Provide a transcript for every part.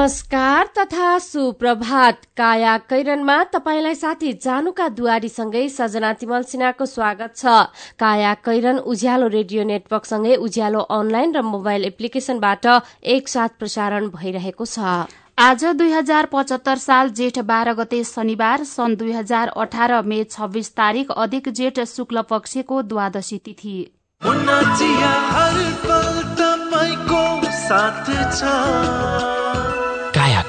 नमस्कार तथा सुप्रभात। काया कैरनमा तपाईँलाई साथी जानुका दुवारीसँगै सजना तिमल सिन्हाको स्वागत छ। काया कैरन उज्यालो रेडियो नेटवर्कसँगै उज्यालो अनलाइन र मोबाइल एप्लिकेशनबाट एकसाथ प्रसारण भइरहेको छ। आज दुई हजार पचहत्तर साल जेठ बाह्र गते शनिबार सन् दुई हजार अठार मे छब्बीस तारीक अधिक जेठ शुक्ल पक्षको द्वादशी तिथि। काया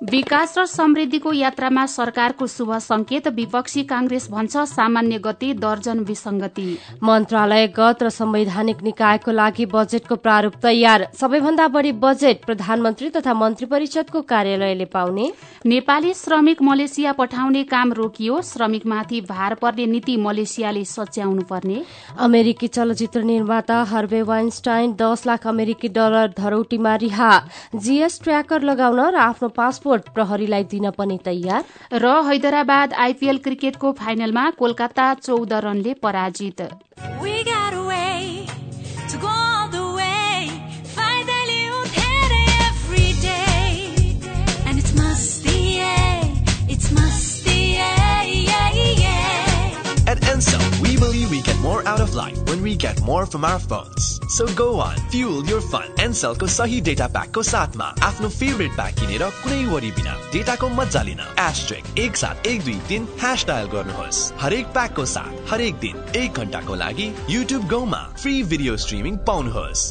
विकास र समृद्धिको यात्रामा सरकारको शुभ संकेत विपक्षी कांग्रेस भन्छ सामान्य गति दर्जन विसंगति मन्त्रालयगत र संवैधानिक निकायको लागि बजेटको प्रारूप तयार। सबैभन्दा बढ़ी बजेट प्रधानमन्त्री तथा मन्त्री परिषदको कार्यालयले पाउने। नेपाली श्रमिक मलेसिया पठाउने काम रोकियो। श्रमिकमाथि भार पर्ने नीति मलेसियाले सच्याउनु पर्ने अमेरिकी चलचित्र निर्माता हर्वे वाइन्स्टाइन दस लाख अमेरिकी डलर धरौटीमा रिहा। जीएस ट्र्याकर लगाउन र आफ्नो पासपोर्ट प्रहरीलाई दिन पनि तयार र हैदराबाद आइपीएल क्रिकेटको फाइनलमा कोलकाता चौध रनले पराजित. At we believe we get more out of life when we get more from our phones. So go on, fuel your fun. Ansel को सही डेटा प्याक को साथमा आफ्नो फेभरेट प्याक किनेर कुनै वरि बिना डेटाको मजा लिन एस्ट्रिक एक सात एक दुई तिन ह्यास डायल गर्नुहोस् हरेक प्याकको साथ हरेक दिन एक घन्टाको लागि युट्युब गौमा फ्री भिडियो स्ट्रिमिङ पाउनुहोस्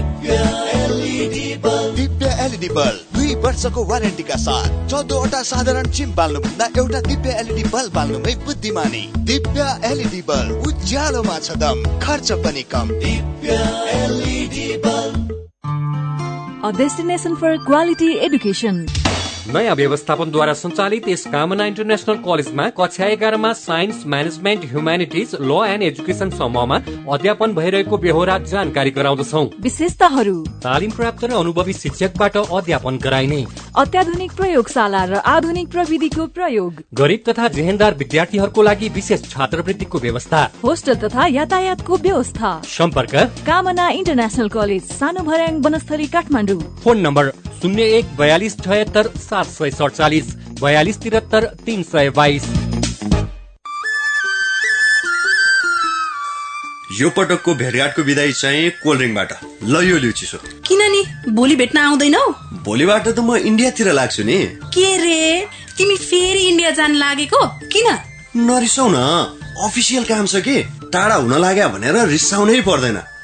दिव्य एलइडी बल्ब दुई वर्षको वारेन्टीका साथ चौधवटा साधारण चिम बाल्नुभन्दा एउटा दिव्य एलइडी बल्ब बाल्नुमै बुद्धिमानी। दिव्य एलइडी बल्ब उज्यालोमा छ दम खर्च पनि कम। A destination for quality education. नयाँ व्यवस्थापनद्वारा सञ्चालित यस कामना इन्टरनेसनल कलेजमा कक्षा एघारमा science management humanities law and education समूहमा अध्यापन भइरहेको बेहोरा जानकारी गराउँदछौ। विशेषताहरू। तालिम प्राप्त र अनुभवी शिक्षकबाट अध्यापन गराइने। अत्याधुनिक प्रयोगशाला र आधुनिक प्रविधिको प्रयोग। गरिब तथा जेहेन्दार विद्यार्थीहरूको लागि विशेष छात्रवृत्तिको व्यवस्था। होस्टल तथा यातायातको व्यवस्था। सम्पर्क? कामना इन्टरनेसनल कलेज सानो भर्याङ वनस्थली काठमाडौँ। फोन नम्बर शून्य एक बयालिस छयत्तर सात सय सडचालिस बयालिस त्रिहत्तर तिन सय बाइस। यो पटकको भेटघाटको विदाई चाहिँ कोल्ड ड्रिङ्कबाट ल यो लिउ चिसो किन नि भोलि भेट्न आउँदैनौ? भोलिबाट त म इन्डियातिर लाग्छु नि। के रे? तिमी फेरि इन्डिया जान लागेको? किन? नरिसाउ न अफिसियल काम छ कि? टाढा हुन लाग्यो भनेर रिसाउनै पर्दैन।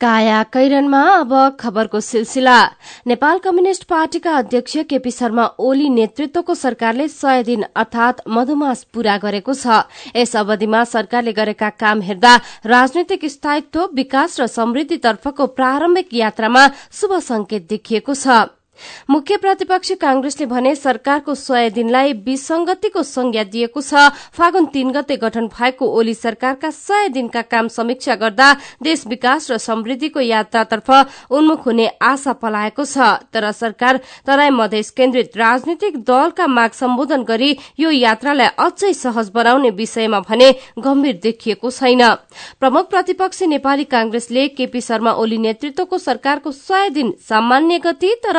काया कैरनमा अब खबरको सिलसिला। नेपाल कम्युनिष्ट पार्टीका अध्यक्ष केपी शर्मा ओली नेतृत्वको सरकारले सय दिन अर्थात मधुमास पूरा गरेको छ। यस अवधिमा सरकारले गरेका काम हेर्दा राजनैतिक स्थायित्व विकास र समृद्धितर्फको प्रारम्भिक यात्रामा शुभ संकेत देखिएको छ। मुख्य प्रतिपक्षी कांग्रेसले भने सरकारको सय दिनलाई विसंगतिको संज्ञा दिएको छ। फागुन तीन गते गठन भएको ओली सरकारका सय दिनका काम समीक्षा गर्दा देश विकास र समृद्धिको यात्रातर्फ उन्मुख हुने आशा पलाएको छ। तर सरकार तराई मधेस केन्द्रित राजनीतिक दलका माग सम्बोधन गरी यो यात्रालाई अझै सहज बनाउने विषयमा भने गम्भीर देखिएको छैन। प्रमुख प्रतिपक्षी नेपाली कांग्रेसले केपी शर्मा ओली नेतृत्वको सरकारको सय दिन सामान्य गति तर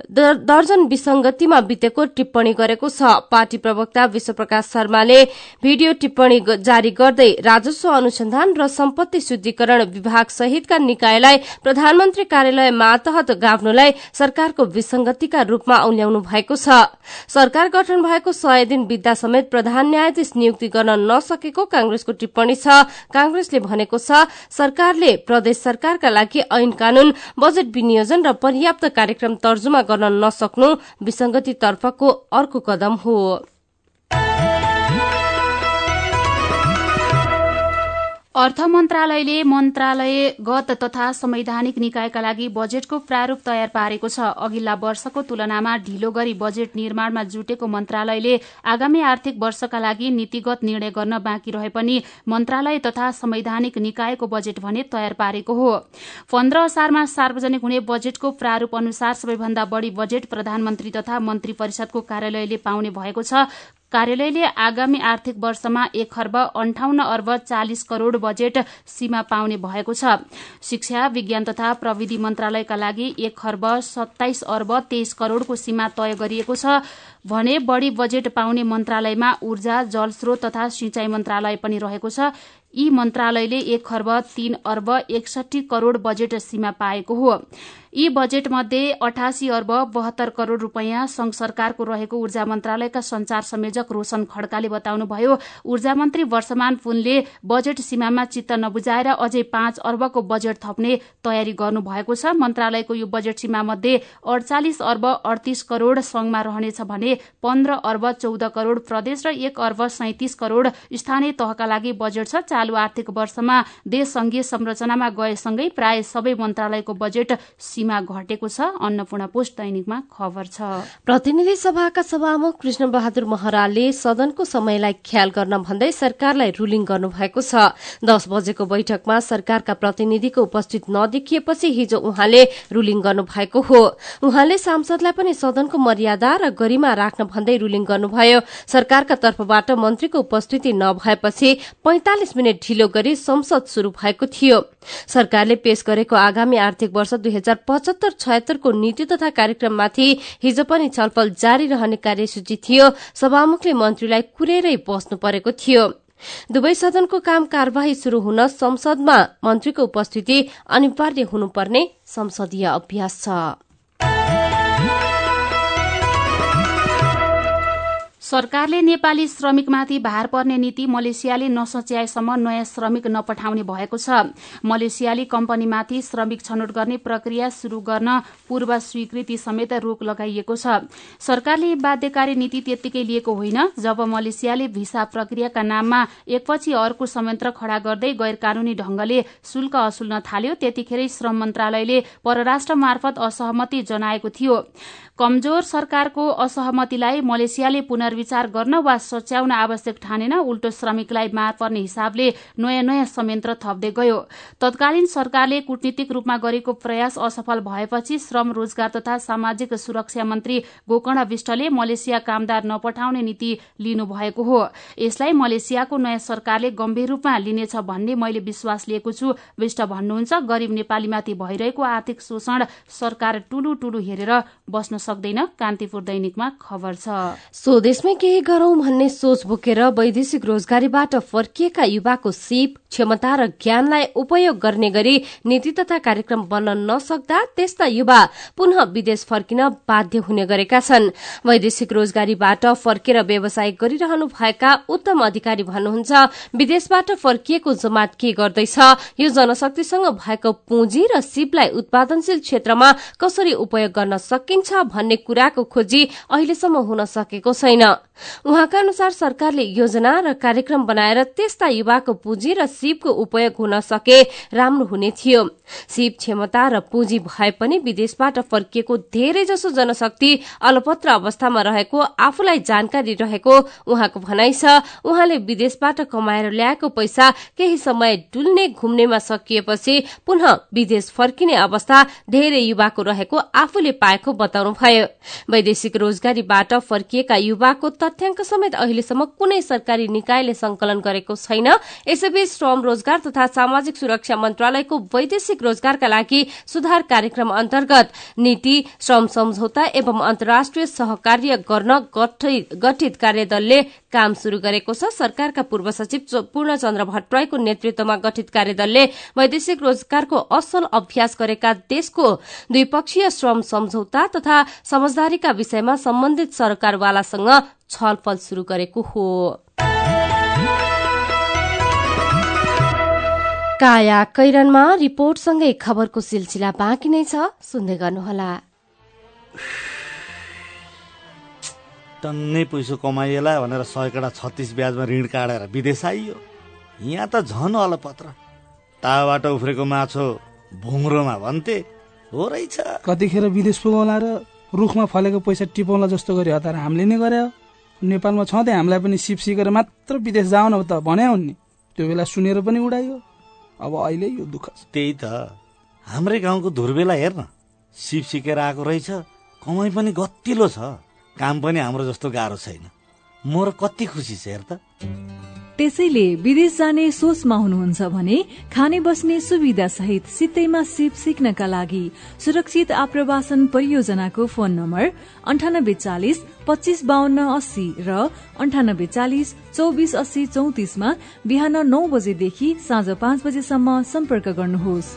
दर्जन विसंगतिमा बितेको टिप्पणी गरेको छ। पार्टी प्रवक्ता विश्वप्रकाश शर्माले भिडियो टिप्पणी जारी गर्दै राजस्व अनुसन्धान र सम्पत्ति शुद्धिकरण विभाग सहितका निकायलाई प्रधानमन्त्री कार्यालय मातहत गाभ्नुलाई सरकारको विसंगतिका रूपमा औल्याउनु भएको छ। सरकार गठन भएको सय दिन बित्दा समेत प्रधान न्यायाधीश नियुक्ति गर्न नसकेको कांग्रेसको टिप्पणी छ। कांग्रेसले भनेको छ सरकारले प्रदेश सरकारका लागि ऐन कानून बजेट विनियोजन र पर्याप्त कार्यक्रम तर्जुमा गर्न नसक्नु विसंगतितर्फको अर्को कदम हो। अर्थ मन्त्रालयले मन्त्रालयगत तथा संवैधानिक निकायका लागि बजेटको प्रारूप तयार पारेको छ। अघिल्ला वर्षको तुलनामा ढिलो गरी बजेट निर्माणमा जुटेको मन्त्रालयले आगामी आर्थिक वर्षका लागि नीतिगत निर्णय गर्न बाँकी रहे पनि मन्त्रालय तथा संवैधानिक निकायको बजेट भने तयार पारेको हो। पन्ध्र असारमा सार्वजनिक हुने बजेटको प्रारूप अनुसार सबैभन्दा बढ़ी बजेट प्रधानमन्त्री तथा मन्त्री परिषदको कार्यालयले पाउने भएको छ। कार्यालयले आगामी आर्थिक वर्षमा एक खर्ब अन्ठाउन्न अर्ब चालिस करोड़ बजेट सीमा पाउने भएको छ। शिक्षा विज्ञान तथा प्रविधि मन्त्रालयका लागि एक खर्ब सत्ताइस अर्ब तेइस करोड़को सीमा तय गरिएको छ। भने बढ़ी बजेट पाउने मन्त्रालयमा ऊर्जा जलस्रोत तथा सिंचाई मन्त्रालय पनि रहेको छ। यी मन्त्रालयले एक खर्ब तीन अर्ब एकसठी करोड़ बजेट सीमा पाएको हो। यी बजेट मध्ये अठासी अर्ब बहत्तर करोड़ रूपियाँ संघ सरकारको रहेको ऊर्जा मन्त्रालयका संचार संयोजक रोशन खड्काले बताउनुभयो ऊर्जा मन्त्री वर्षमान पुनले बजेट सीमामा चित्त नबुझाएर अझै पाँच अर्बको बजेट थप्ने तयारी गर्नु भएको छ। मन्त्रालयको यो बजेट सीमा मध्ये अडचालिस अर्ब अडतिस करोड़ संघमा रहनेछ भने पन्ध्र अर्ब चौध करोड़ प्रदेश र एक अर्ब सैतिस करोड़ स्थानीय तहका लागि बजेट छ। चालू आर्थिक वर्षमा देश संघीय संरचनामा गएसँगै प्राय सबै मन्त्रालयको बजेट सीमा घटेको छ। अन्नपूर्ण पोस्ट दैनिकमा खबर छ। प्रतिनिधि सभाका सभामुख कृष्ण बहादुर महराले सदनको समयलाई ख्याल गर्न भन्दै सरकारलाई रूलिङ गर्नुभएको छ। दस बजेको बैठकमा सरकारका प्रतिनिधिको उपस्थित नदेखिएपछि हिजो उहाँले रूलिङ गर्नुभएको हो। उहाँले सांसदलाई पनि सदनको मर्यादा र गरिमा राख्न भन्दै रूलिङ गर्नुभयो। सरकारका तर्फबाट मन्त्रीको उपस्थिति नभएपछि पैंतालिस मिनट ढिलो गरी संसद शुरू भएको थियो। सरकारले पेश गरेको आगामी आर्थिक वर्ष दुई हजार पचहत्तर छयत्तरको नीति तथा कार्यक्रममाथि हिजो पनि छलफल जारी रहने कार्यसूची थियो। सभामुखले मन्त्रीलाई कुरेरै बस्नु परेको थियो। दुवै सदनको काम कार्यवाही शुरू हुन संसदमा मन्त्रीको उपस्थिति अनिवार्य हुनुपर्ने संसदीय अभ्यास छ। सरकारले नेपाली श्रमिकमाथि भार पर्ने नीति मलेसियाले नसच्याएसम्म नयाँ श्रमिक नपठाउने भएको छ। मलेसियाली कम्पनीमाथि श्रमिक छनौट गर्ने प्रक्रिया शुरू गर्न पूर्व स्वीकृति समेत रोक लगाइएको छ। सरकारले बाध्यकारी नीति त्यत्तिकै लिएको होइन जब मलेसियाले भिसा प्रक्रियाका नाममा एकपछि अर्को संयन्त्र खड़ा गर्दै गैर कानूनी ढंगले शुल्क असुल्न थाल्यो त्यतिखेरै श्रम मन्त्रालयले परराष्ट्र मार्फत असहमति जनाएको थियो। कमजोर सरकारको असहमतिलाई मलेसियाले पुनर्विचार गर्न वा सच्याउन आवश्यक ठानेन उल्टो श्रमिकलाई मार पर्ने हिसाबले नयाँ नयाँ संयन्त्र थप्दै गयो। तत्कालीन सरकारले कूटनीतिक रूपमा गरेको प्रयास असफल भएपछि श्रम रोजगार तथा सामाजिक सुरक्षा मन्त्री गोकर्ण विष्टले मलेसिया कामदार नपठाउने नीति लिनु भएको हो। यसलाई मलेसियाको नयाँ सरकारले गम्भीर रूपमा लिनेछ भन्ने मैले विश्वास लिएको छु। विष्ट भन्नुहुन्छ गरीब नेपालीमाथि भइरहेको आर्थिक शोषण सरकार टुलु टुलु हेरेर बस्न सक्दैन। कान्तिपुर दैनिकमा खबर छ। स्वदेशमै केही गरौं भन्ने सोच बोकेर वैदेशिक रोजगारीबाट फर्किएका युवाको सिप क्षमता र ज्ञानलाई उपयोग गर्ने गरी नीति तथा कार्यक्रम बन्न नसक्दा त्यस्ता युवा पुनः विदेश फर्किन बाध्य हुने गरेका छन्। वैदेशिक रोजगारीबाट फर्केर व्यवसाय गरिरहनु भएका उत्तम अधिकारी भन्नुहुन्छ विदेशबाट फर्किएको जमात के गर्दैछ? यो जनशक्तिसँग भएको पुँजी र सिपलाई उत्पादनशील क्षेत्रमा कसरी उपयोग गर्न सकिन्छ भन्ने कुराको खोजी अहिलेसम्म हुन सकेको छैन। उहाँका अनुसार सरकारले योजना र कार्यक्रम बनाएर त्यस्ता युवाको पुँजी र सिपको उपयोग हुन सके राम्रो हुने थियो। सिप क्षमता र पुँजी भए पनि विदेशबाट फर्किएको धेरै जसो जनशक्ति अलपत्र अवस्थामा रहेको आफूलाई जानकारी रहेको उहाँको भनाइ छ। उहाँले विदेशबाट कमाएर ल्याएको पैसा केही समय डुल्ने घुम्नेमा सकिएपछि पुनः विदेश फर्किने अवस्था धेरै युवाको रहेको आफूले पाएको बताउनुभयो। वैदेशिक रोजगारीबाट फर्किएका युवाको तथ्याङ्क समेत अहिलेसम्म कुनै सरकारी निकायले संकलन गरेको छैन। यसैबीच श्रम रोजगार तथा सामाजिक सुरक्षा मन्त्रालयको वैदेशिक रोजगारका लागि सुधार कार्यक्रम अन्तर्गत नीति श्रम सम्झौता एवं अन्तर्राष्ट्रिय सहकार्य गर्न गठित कार्यदलले काम शुरू गरेको छ। सरकारका पूर्व सचिव पूर्णचन्द्र भट्टराईको नेतृत्वमा गठित कार्यदलले वैदेशिक रोजगारको असल अभ्यास गरेका देशको द्विपक्षीय श्रम सम्झौता तथा समझदारीका विषयमा सम्बन्धित सरकारवालासँग छलफल शुरू गरेको हो। काया कैरनमा रिपोर्टसँगै खबरको सिलसिला बाँकी नै छ। सुन्दै गर्नुहोला। टन्नै पैसो कमाइएला भनेर सयकडा छत्तिस ब्याजमा ऋण काटेर विदेश आइयो। यहाँ त झन अलपत्र। ताबाट उफ्रेको माछो भुङ्रोमा भन्थे। हो रहेछ। कतिखेर विदेश पुगौला र रुखमा फलेको पैसा टिपाउला जस्तो गरी हतार हामीले नै गरे नेपालमा छँदै हामीलाई पनि सिप सिकेर मात्र विदेश जाऊ न त भने हुन् त्यो बेला सुनेर पनि उडायो अब अहिले यो दुःख त्यही त। हाम्रै गाउँको धुर्बेला हेर्न। सिप सिकेर आएको रहेछ। कमाइ पनि गतिलो छ। काम पनि हाम्रो जस्तो गाह्रो छैन। म कति खुसी छ हेर त। त्यसैले विदेश जाने सोचमा हुनुहुन्छ भने खाने बस्ने सुविधा सहित सित्तैमा सिप सिक्नका लागि सुरक्षित आप्रवासन परियोजनाको फोन नम्बर अन्ठानब्बे चालिस पच्चिस बाहन्न अस्सी र अन्ठानब्बे चालिस चौबिस अस्सी चौतिसमा बिहान नौ बजेदेखि साँझ पाँच बजेसम्म सम्पर्क गर्नुहोस्।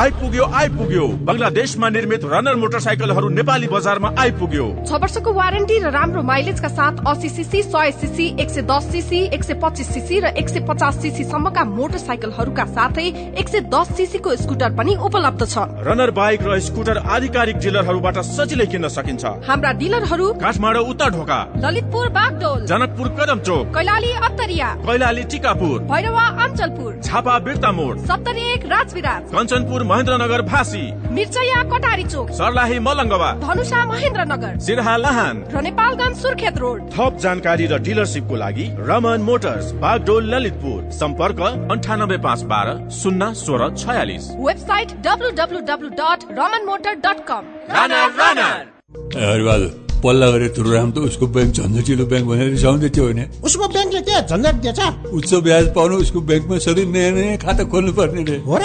आइपुग्यो आइपुग्यो। बङ्गलादेशमा निर्मित रनर मोटरसाइकलहरू नेपाली बजारमा आइपुग्यो। छ वर्षको वारेन्टी र राम्रो माइलेजका साथ अस्सी सिसी सय सिसी एक सय दस सिसी एक सय पच्चिस सिसी र एक सय पचास सिसी सम्मका मोटरसाइकलहरूका साथै एक सय दस सिसीको स्कुटर पनि उपलब्ध छ। रनर बाइक र स्कुटर आधिकारिक डिलरहरूबाट सजिलै किन्न सकिन्छ। हाम्रा डिलरहरू काठमाडौँ उत्तर ढोका ललितपुर बागडोल। जनकपुर कदम चोक कैलाली अत्तरिया। कैलाली टिकापुर। भैरवा अञ्चलपुर। झापा बिर्ता मोड सप्तरी एक राजविराज। कञ्चनपुर महेन्द्रनगर भासी मिर्चया कटारी चोक। सर्लाही मलङ्गवा। धनुषा महेन्द्रनगर। सिरहा लाहान। र नेपालगञ्ज सुर्खेत रोड। थप जानकारी र डिलरसिपको लागि रमन मोटर्स बागडोल ललितपुर। सम्पर्क अन्ठानब्बे पाँच बाह्र शून्य सोह्र छयालिस। Website W W W dot Raman motor dot com. पल्ला तुरुराम त उसको ब्याङ्क झन्झटिलो ब्याङ्क भनेर रिसाउँदै थियो भने उसको ब्याङ्कले के झन्झट दिएछ। उच्च ब्याज पाउनु उसको ब्याङ्कमा सधैँ नयाँ नयाँ खाता खोल्नु पर्ने रे। हो र?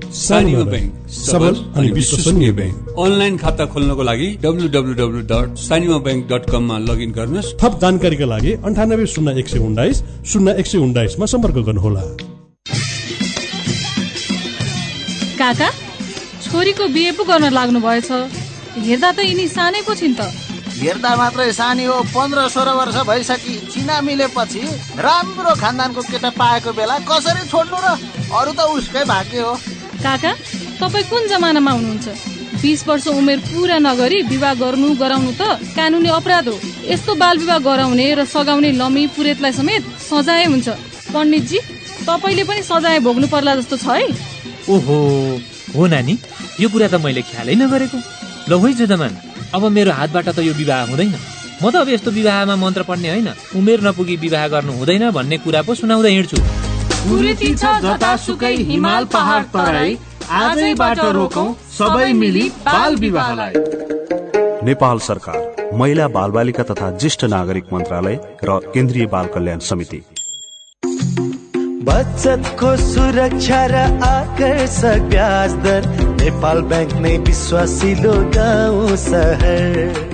सानीमा ब्याङ्क सबल अनि विश्वसनीय ब्याङ्क अनलाइन खाता खोल्नको लागि W W W dot Sanima bank dot कममा लगइन गर्नुहोस्। थप जानकारीका लागि अन्ठानब्बे शून्य एक सय उन्नाइस शून्य एक सय उन्नाइसमा सम्पर्क गर्नुहोला। काका छोरीको बिहे पो गर्न लाग्नु भएछ हेर्दा त यिनी सानै पो छिन् त। हेर्दा मात्रै सानी हो पन्ध्र सोह्र वर्ष भइसकि चिना मिलेपछि राम्रो खानदानको केटा पाएको बेला कसरी छोड्नु र अरू त उसकै भाग्य हो। काका तपाईँ कुन जमानामा हुनुहुन्छ? बिस वर्ष उमेर पुरा नगरी विवाह गर्नु गराउनु त कानुनी अपराध हो। यस्तो बाल विवाह गराउने र सघाउने लमी पुरेतलाई समेत सजाय हुन्छ। पण्डितजी तपाईँले पनि सजाय भोग्नु पर्ला जस्तो छ है। ओहो हो नानी यो कुरा त मैले ख्यालै नगरेको। ल है जुदमान अब मेरो हातबाट त यो विवाह हुँदैन। म त अब यस्तो विवाहमा मन्त्र पढ्ने होइन। उमेर नपुगी विवाह गर्नु हुँदैन भन्ने कुरा पो सुनाउँदै हिँड्छु। कुरीति छ जतासुकै हिमाल पहाड तराई। आजैबाट रोकौं सबै मिली बाल विवाहलाई। नेपाल सरकार महिला बालबालिका तथा ज्येष्ठ नागरिक मन्त्रालय र केन्द्रीय बाल कल्याण समिति। बचतको सुरक्षा र आकर्षक ब्याज दर नेपाल ब्याङ्क नै विश्वासिलो गाउँ सहर।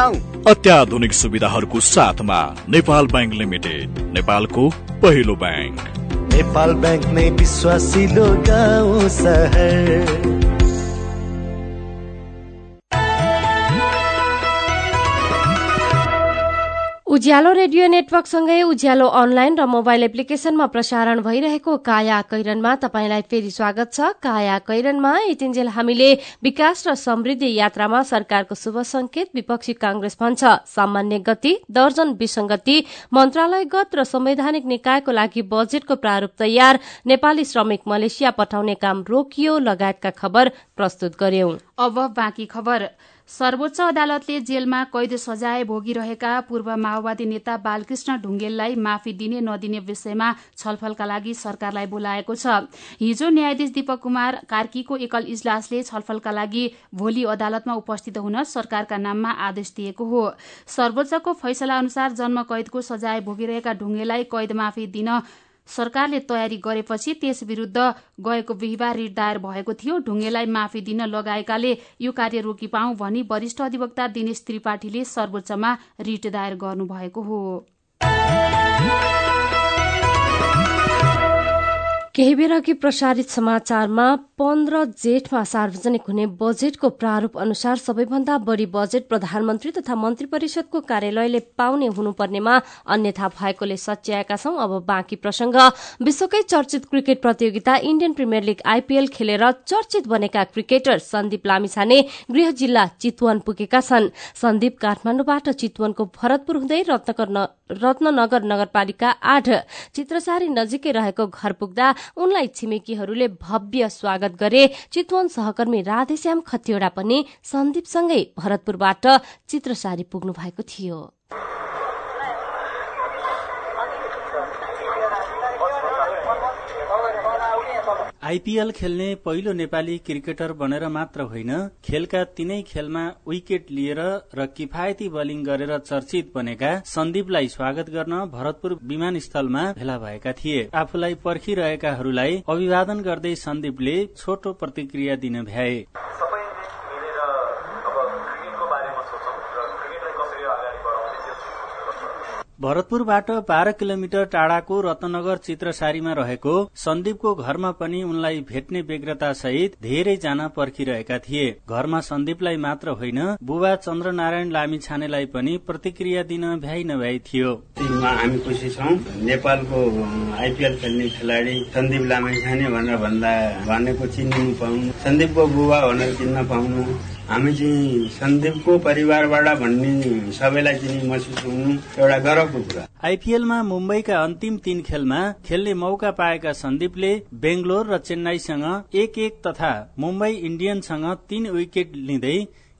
अत्याधुनिक सुविधाहरूको साथमा नेपाल ब्याङ्क लिमिटेड नेपालको पहिलो ब्याङ्क। नेपाल ब्याङ्क नै विश्वासिलो गाउँ सहर। उज्यालो रेडियो नेटवर्कसँगै उज्यालो अनलाइन र मोबाइल एप्लिकेशनमा प्रसारण भइरहेको काया कैरनमा तपाईँलाई फेरि स्वागत छ। काया कैरनमा यतिन्जेल हामीले विकास र समृद्धि यात्रामा सरकारको शुभ संकेत विपक्षी कांग्रेस भन्छ। सामान्य गति दर्जन विसंगति मन्त्रालयगत र संवैधानिक निकायको लागि बजेटको प्रारूप तयार नेपाली श्रमिक मलेसिया पठाउने काम रोकियो लगायतका खबर प्रस्तुत गर्यौं। सर्वोच्च अदालतले जेलमा कैद सजाय भोगिरहेका पूर्व माओवादी नेता बालकृष्ण ढुङ्गेललाई माफी दिने नदिने विषयमा छलफलका लागि सरकारलाई बोलाएको छ। हिजो न्यायाधीश दीपक कुमार कार्कीको एकल इजलासले छलफलका लागि भोलि अदालतमा उपस्थित हुन सरकारका नाममा आदेश दिएको हो। सर्वोच्चको फैसला अनुसार जन्म कैदको सजाय भोगिरहेका ढुङ्गेलाई कैद माफी दिन सरकारले तयारी गरेपछि त्यस विरूद्ध गएको बिहिबार रिट दायर भएको थियो। ढुङ्गेलाई माफी दिन लगाएकाले यो कार्य रोकिपाऊ भनी वरिष्ठ अधिवक्ता दिनेश त्रिपाठीले सर्वोच्चमा रिट दायर गर्नुभएको हो। केही बेर अघि प्रसारित समाचारमा पन्ध्र जेठमा सार्वजनिक हुने बजेटको प्रारूप अनुसार सबैभन्दा बढ़ी बजेट प्रधानमन्त्री तथा मन्त्री परिषदको कार्यालयले पाउने हुनुपर्नेमा अन्यथा भएकोले सच्याएका छौं। अब बाँकी प्रसंग। विश्वकै चर्चित क्रिकेट प्रतियोगिता इण्डियन प्रिमियर लीग आईपीएल खेलेर चर्चित बनेका क्रिकेटर सन्दीप लामिछाने गृह जिल्ला चितवन पुगेका छन्। सन्दीप काठमाण्डुबाट चितवनको भरतपुर हुँदै रत्ननगर नगरपालिका आठ चित्रसारी नजिकै रहेको घर पुग्दा उनलाई छिमेकीहरूले भव्य स्वागत गरे चितवन सहकर्मी राधेश्याम खतिवड़ा पनि सन्दीपसँगै भरतपुरबाट चित्रसारी पुग्नु भएको थियो। आइपीएल खेल्ने पहिलो नेपाली क्रिकेटर बनेर मात्र होइन खेलका तीनै खेलमा विकेट लिएर र किफायती बलिङ गरेर चर्चित बनेका सन्दीपलाई स्वागत गर्न भरतपुर विमानस्थलमा भेला भएका थिए। आफूलाई पर्खिरहेकाहरूलाई अभिवादन गर्दै सन्दीपले छोटो प्रतिक्रिया दिन भ्याए। भरतपुरबाट बाह्र किलोमिटर टाढाको रत्नगर चित्रसारीमा रहेको सन्दीपको घरमा पनि उनलाई भेट्ने व्यग्रता सहित धेरैजना पर्खिरहेका थिए। घरमा सन्दीपलाई मात्र होइन बुबा चन्द्रनारायण लामी छानेलाई पनि प्रतिक्रिया दिन भ्याइ नभ्याइ थियो। हामी खुसी छौँ। नेपालको आइपिएल खेल्ने खेलाडी सन्दीप लामी छाने भनेर भन्दा भनेको चिनिनु पाउनु। सन्दीपको बुबा भनेर चिन्न पाउनु। हामी चाहिँ सन्दीपको परिवारबाट भन्ने सबैलाई चाहिँ महसुस हुनु एउटा गर्वको कुरा। आइपीएलमा मुम्बईका अन्तिम तीन खेलमा खेल्ने मौका पाएका सन्दीपले बेंगलोर र चेन्नाईसँग एक एक तथा मुम्बई इण्डियन्ससँग तीन विकेट लिँदै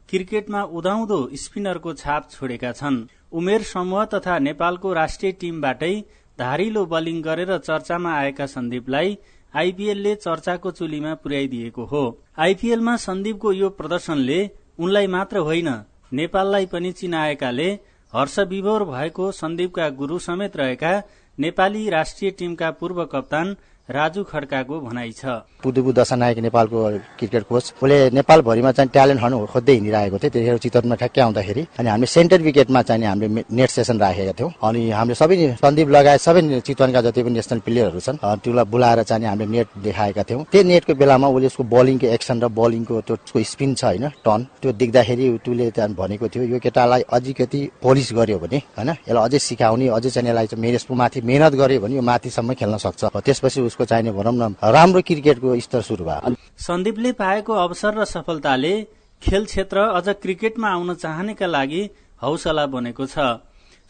क्रिकेटमा उदाउँदो स्पिनरको छाप छोडेका छन्। उमेर समूह तथा नेपालको राष्ट्रिय टीमबाटै धारिलो बलिङ गरेर चर्चामा आएका सन्दीपलाई आइपीएलले चर्चाको चुलीमा पुर्याइदिएको हो। आइपीएलमा सन्दीपको यो प्रदर्शनले उनलाई मात्र होइन नेपाललाई पनि चिनाएकाले हर्ष विभोर भएको सन्दीपका गुरू समेत रहेका नेपाली राष्ट्रिय टिमका पूर्व कप्तान राजु खड्काको भनाइ छ। पुदुबु दशानायक नेपालको क्रिकेट कोच। उसले नेपालभरिमा चाहिँ ट्यालेन्ट हन्ट खोज्दै हिँडिरहेको थियो त्यतिखेर चितवनमा ठ्याक्कै आउँदाखेरि। अनि हामीले सेन्टर विकेटमा चाहिँ हामीले नेट सेसन राखेका थियौँ। अनि हामीले सबै सन्दीप लगायत सबै चितवनका जति पनि नेसनल प्लेयरहरू छन् त्यसलाई बोलाएर चाहिँ हामीले नेट देखाएका थियौँ। त्यो नेटको बेलामा उसले उसको बलिङको एक्सन र बलिङको त्यो स्पिन छ होइन टर्न त्यो देख्दाखेरि उसले त्यहाँ भनेको थियो यो केटालाई अझिकति पोलिस गर्यो भने होइन? यसलाई अझै सिकाउने अझै चाहिँ यसलाई चाहिँ माथि मेहनत गर्यो भने यो माथिसम्म खेल्न सक्छ। त्यसपछि उसको चाहिने भनौँ न राम्रो क्रिकेटको स्तर सुरु भयो। सन्दीपले पाएको अवसर र सफलताले खेल क्षेत्र अझ क्रिकेटमा आउन चाहनेका लागि हौसला बनेको छ।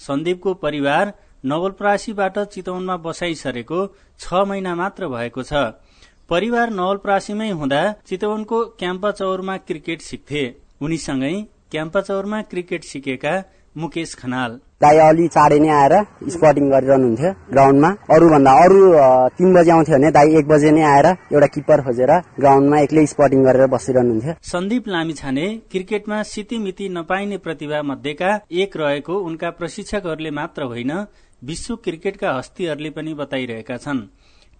सन्दीपको परिवार नवलप्रासीबाट चितवनमा बसाइसरेको छ महिना मात्र भएको छ। परिवार नवलप्रासीमै हुँदा चितवनको क्याम्पा चौरमा क्रिकेट सिक्थे। उनीसँगै क्याम्पा चौरमा क्रिकेट सिकेका मुकेश खनाल। दाई अलि चाँडै नै आएर स्पटिङ गरिरहनुहुन्थ्यो ग्राउन्डमा। अरूभन्दा अरू तिन बजे आउँथ्यो भने दाई एक बजे नै आएर एउटा किपर खोजेर ग्राउन्डमा एक्लै स्पटिङ गरेर बसिरहनुहुन्थ्यो। सन्दीप लामिछाने क्रिकेटमा सितिमिति नपाइने प्रतिभा मध्येका एक रहेको उनका प्रशिक्षकहरूले मात्र होइन विश्व क्रिकेटका हस्तीहरूले पनि बताइरहेका छन्।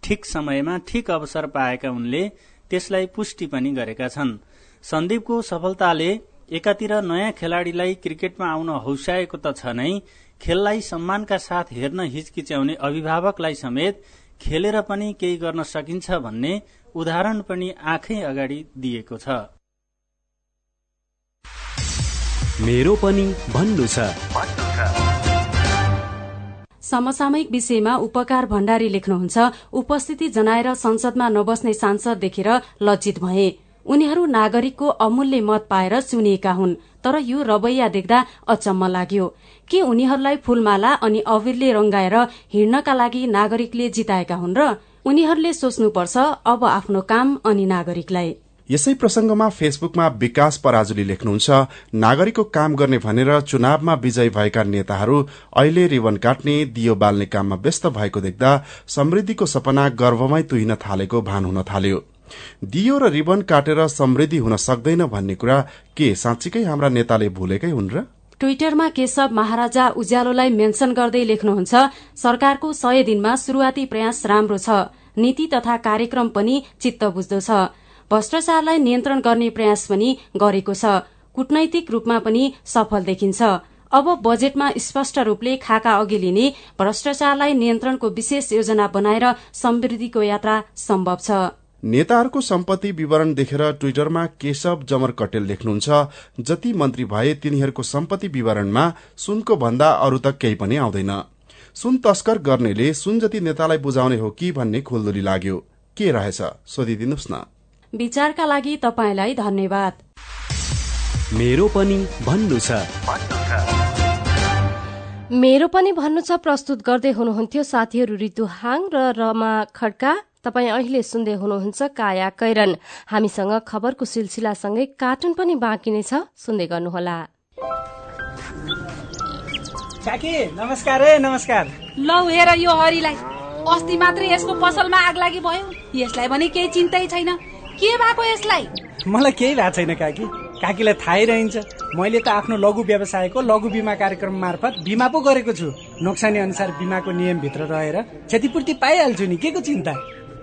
ठिक समयमा ठिक अवसर पाएका उनले त्यसलाई पुष्टि पनि गरेका छन्। सन्दीपको सफलताले एकातिर नयाँ खेलाड़ीलाई क्रिकेटमा आउन हौसाएको त छ नै। खेललाई सम्मानका साथ हेर्न हिचकिच्याउने अभिभावकलाई समेत खेलेर पनि केही गर्न सकिन्छ भन्ने उदाहरण पनि आँखै अगाडि दिएको छ। मेरो पनि भन्नु छ। समसामयिक विषयमा उपकार भण्डारी लेख्नुहुन्छ। उपस्थिति जनाएर संसदमा नबस्ने सांसद देखेर लज्जित भए। उनीहरू नागरिकको अमूल्य मत पाएर चुनिएका हुन् तर यो रवैया देख्दा अचम्म लाग्यो। के उनीहरूलाई फूलमाला अनि अविरले रंगाएर हिँड्नका लागि नागरिकले जिताएका हुन् र उनीहरूले सोच्नुपर्छ अब आफ्नो काम अनि नागरिकलाई। यसै प्रसंगमा फेसबुकमा विकास पराजुली लेख्नुहुन्छ नागरिकको काम गर्ने भनेर चुनावमा विजयी भएका नेताहरू अहिले रिबन काट्ने दियो बाल्ने काममा व्यस्त भएको देख्दा समृद्धिको सपना गर्वमै तुहिन थालेको भान हुन थाल्यो। दियो र रिबन काटेर समृद्धि हुन सक्दैन भन्ने कुरा के? साँच्चीकै हाम्रा नेताले भुलेकै हुन् र? ट्विटरमा केशव महाराजा उज्यालोलाई मेन्सन गर्दै लेख्नुहुन्छ सरकारको सय दिनमा शुरूआती प्रयास राम्रो छ। नीति तथा कार्यक्रम पनि चित्त बुझ्दो छ। भ्रष्टाचारलाई नियन्त्रण गर्ने प्रयास पनि गरेको छ। कूटनैतिक रूपमा पनि सफल देखिन्छ। अब बजेटमा स्पष्ट रूपले खाका अघि लिने भ्रष्टाचारलाई नियन्त्रणको विशेष योजना बनाएर समृद्धिको यात्रा सम्भव छ। नेताहरूको सम्पत्ति विवरण देखेर ट्विटरमा केशव जमर कटेल लेख्नुहुन्छ जति मन्त्री भए तिनीहरूको सम्पत्ति विवरणमा सुनको भन्दा अरू त केही पनि आउँदैन। सुन तस्कर गर्नेले सुन जति नेतालाई बुझाउने हो कि भन्ने खुल्दुली लाग्यो। के रहेछ? सोधिदिनुहोस् न। विचारका लागि तपाईँलाई धन्यवाद। मेरो पनि भन्नु छ। मेरो पनि भन्नु छ प्रस्तुत गर्दै हुनुहुन्थ्यो साथीहरू ऋतु हाङ र रमा खड्का। तपाईँ अहिले सुन्दै हुनुहुन्छ काया कैरन। हामीसँग खबरको सिलसिलासँगै कार्टुन पनि बाँकी नै छ। सुन्दै गर्नुहोला। नमस्कार है नमस्कार। लौ हेर यो हरिलाई। अस्ति मात्रै यसको पसलमा आग लागि भयो। यसलाई भने केही चिन्तै छैन। के भएको यसलाई? मलाई केही भएको छैन काकी। काकीलाई थाहै रहन्छ। मैले त आफ्नो लघु व्यवसायको लघु बिमा कार्यक्रम मार्फत बिमा पो गरेको छु। नोक्सानी अनुसार बिमाको नियमभित्र रहेर क्षतिपूर्ति पाइहाल्छु नि। के को चिन्ता?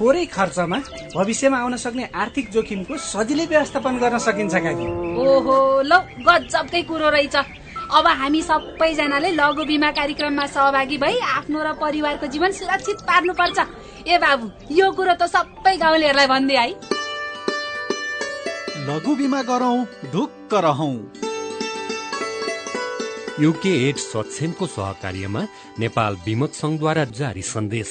थोरै खर्चमा भविष्यमा आउन सक्ने आर्थिक जोखिमको सजिलै व्यवस्थापन गर्न सकिन्छ काकी ओहो ल गजबकै कुरो रहेछ। अब हामी सबैजनाले लघु बिमा कार्यक्रममा सहभागी भई आफ्नो र परिवारको जीवन सुरक्षित पार्नुपर्छ। ए बाबु यो कुरो त सबै गाउँलेहरूलाई भनिदिए है लघु बिमा गरौँ ढुक्क रहौँ। युके एड सक्षमको सहकार्यमा नेपाल विमक संघद्वारा जारी सन्देश।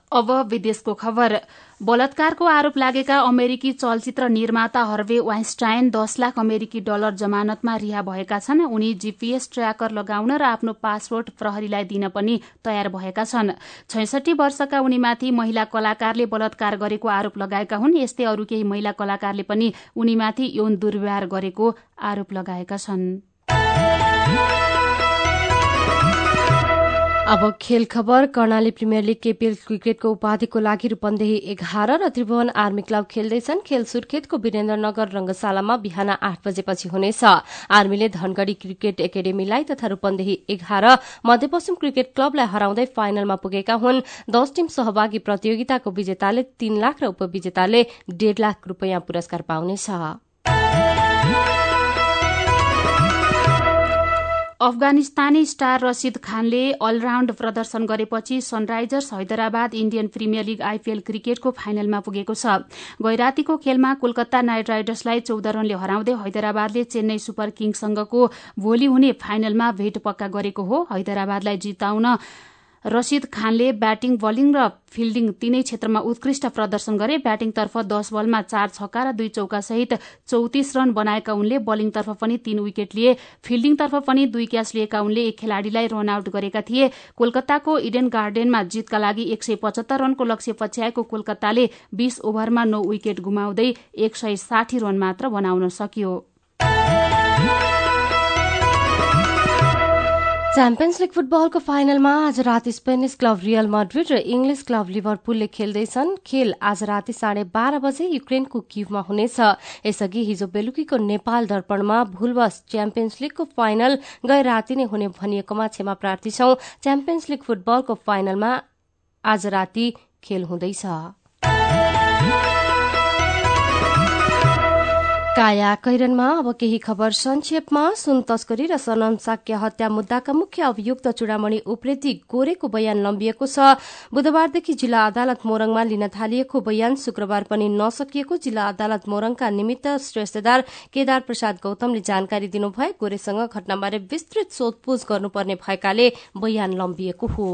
अब विदेशको खबर। बलात्कारको आरोप लागेका अमेरिकी चलचित्र निर्माता हर्वे वाइन्स्टाइन दस लाख अमेरिकी डलर जमानतमा रिहा भएका छन्। उनी जीपीएस ट्र्याकर लगाउन र आफ्नो पासपोर्ट प्रहरीलाई दिन पनि तयार भएका छन्। छैसठी वर्षका उनीमाथि महिला कलाकारले बलात्कार गरेको आरोप लगाएका हुन्। यस्तै अरू केही महिला कलाकारले पनि उनीमाथि यौन दुर्व्यवहार गरेको आरोप लगाएका छन्। अब खेल खबर कर्णाली प्रिमियर लिग केपीएल क्रिकेटको उपाधिको लागि रूपन्देही एघार र त्रिभुवन आर्मी क्लब खेल्दैछन्। खेल सुर्खेतको वीरेन्द्रनगर रंगशालामा बिहान आठ बजेपछि हुनेछ। आर्मीले धनगढ़ी क्रिकेट एकाडेमीलाई तथा रूपन्देही एघार मध्यपश्चिम क्रिकेट क्लबलाई हराउँदै फाइनलमा पुगेका हुन्। दश टीम सहभागी प्रतियोगिताको विजेताले तीन लाख र उपविजेताले डेढ़ लाख रूपियाँ पुरस्कार पाउनेछ। अफगानिस्तानी स्टार रसिद खानले अलराउण्ड प्रदर्शन गरेपछि Sunrisers Hyderabad Indian Premier League IPL क्रिकेटको फाइनलमा पुगेको छ। गैरातीको खेलमा कोलकाता नाइट राइडर्सलाई चौध रनले हराउँदै हैदराबादले चेन्नई सुपर किङ्ससँगको भोलि हुने फाइनलमा भेट पक्का गरेको हो। हैदराबादलाई जिताउन रसिद खानले ब्याटिङ बलिङ र फिल्डिङ तीनै क्षेत्रमा उत्कृष्ट प्रदर्शन गरे। ब्याटिङतर्फ दश बलमा चार छक्का र दुई चौका सहित चौतिस रन बनाएका उनले बलिङतर्फ पनि तीन विकेट लिए। फिल्डिङतर्फ पनि दुई क्याच लिएका उनले एक खेलाड़ीलाई रन आउट गरेका थिए। कोलकाताको इडेन गार्डनमा जितका लागि एक सय पचहत्तर रनको लक्ष्य पछ्याएको कोलकाताले बीस ओभरमा नौ विकेट गुमाउँदै एक सय साठी रन मात्र बनाउन सक्यो। च्याम्पियन्स लिग फुटबलको फाइनलमा आज राति स्पेनिस क्लब रियल मड्रिड र इङ्ग्लिस क्लब लिभरपुलले खेल्दैछन्। खेल आज राति साढे बाह्र बजे युक्रेनको क्युबमा हुनेछ। यसअघि हिजो बेलुकीको नेपाल दर्पणमा भूलवश च्याम्पियन्स लिगको फाइनल गए राति नै हुने भनिएकोमा क्षमा प्रार्थी छौं। च्याम्पियन्स लिग फुटबलको फाइनलमा आज राति खेल हुँदैछ। काया कैरनमा अब केही खबर संक्षेपमा सुन तस्करी र सनम साक्य हत्या मुद्दाका मुख्य अभियुक्त चुडामणि उप्रेती गोरेको बयान लम्बिएको छ। बुधबारदेखि जिल्ला अदालत मोरङमा लिन थालिएको बयान शुक्रबार पनि नसकिएको जिल्ला अदालत मोरङका निमित्त श्रेष्ठदार केदार प्रसाद गौतमले जानकारी दिनुभए गोरेसँग घटनाबारे विस्तृत सोधपूछ गर्नुपर्ने भएकाले बयान लम्बिएको हो।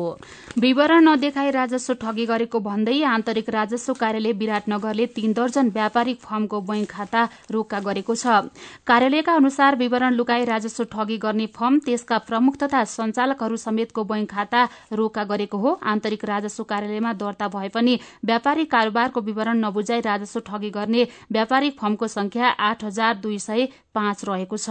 विवरण नदेखाई राजस्व ठगी गरेको भन्दै आन्तरिक राजस्व कार्यालय विराटनगरले तीन दर्जन व्यापारिक फर्मको बैंक खाता रोक्का गरेको छ। कार्यालयका अनुसार विवरण लुकाई राजस्व ठगी गर्ने फर्म त्यसका प्रमुख तथा सञ्चालकहरू समेतको बैंक खाता रोक्का गरेको हो। आन्तरिक राजस्व कार्यालयमा दर्ता भए पनि व्यापारिक कारोबारको विवरण नबुझाई राजस्व ठगी गर्ने व्यापारिक फर्मको संख्या आठ हजार दुई सय पाँच रहेको छ।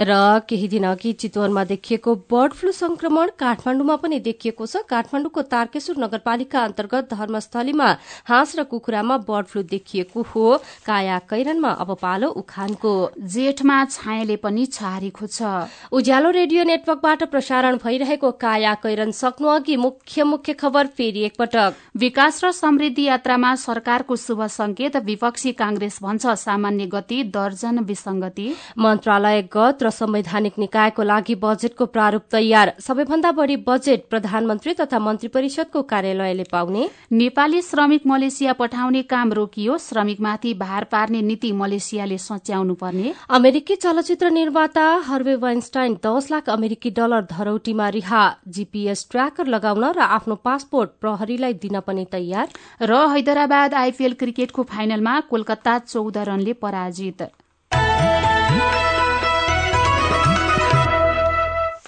र केही दिन अघि चितवनमा देखिएको बर्ड फ्लू संक्रमण काठमाण्डुमा पनि देखिएको छ। काठमाण्डुको तारकेश्वर नगरपालिका अन्तर्गत धर्मस्थलीमा हाँस र कुखुरामा बर्ड फ्लू देखिएको हो। काया कैरनमा अब पालो उखानको। जेठमा छायाले पनि छारेको छ। उज्यालो रेडियो नेटवर्कबाट प्रसारण भइरहेको काया कैरन सक्नु अघि मुख्य मुख्य खबर फेरि एकपटक। विकास र समृद्धि यात्रामा सरकारको शुभ संकेत विपक्षी कांग्रेस भन्छ सामान्य गति दर्जन विसंगति मन्त्रालयगत र संवैधानिक निकायको लागि बजेटको प्रारूप तयार। सबैभन्दा बढ़ी बजेट प्रधानमन्त्री तथा मन्त्री परिषदको कार्यालयले पाउने। नेपाली श्रमिक मलेसिया पठाउने काम रोकियो। श्रमिकमाथि भार पार्ने नीति मलेसियाले सच्याउनु पर्ने अमेरिकी चलचित्र निर्माता हर्वे वाइन्स्टाइन दस लाख अमेरिकी डलर धरौटीमा रिहा। जीपीएस ट्र्याकर लगाउन र आफ्नो पासपोर्ट प्रहरीलाई दिन पनि तयार। र हैदराबाद आइपीएल क्रिकेटको फाइनलमा कोलकाता चौध रनले पराजित।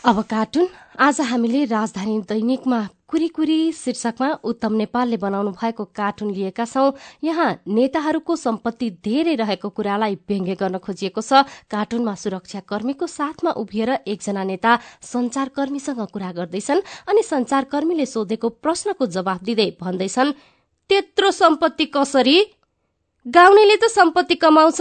अब कार्टुन। आज हामीले राजधानी दैनिकमा कुरी शीर्षकमा उत्तम नेपालले बनाउनु भएको कार्टुन लिएका छौं। यहाँ नेताहरूको सम्पत्ति धेरै रहेको कुरालाई व्यङ्ग्य गर्न खोजिएको छ। कार्टुनमा सुरक्षा कर्मीको साथमा उभिएर एकजना नेता संचारकर्मीसँग कुरा गर्दैछन् अनि संचारकर्मीले सोधेको प्रश्नको जवाब दिँदै भन्दैछन् त्यत्रो सम्पत्ति कसरी? गाउनेले त सम्पत्ति कमाउँछ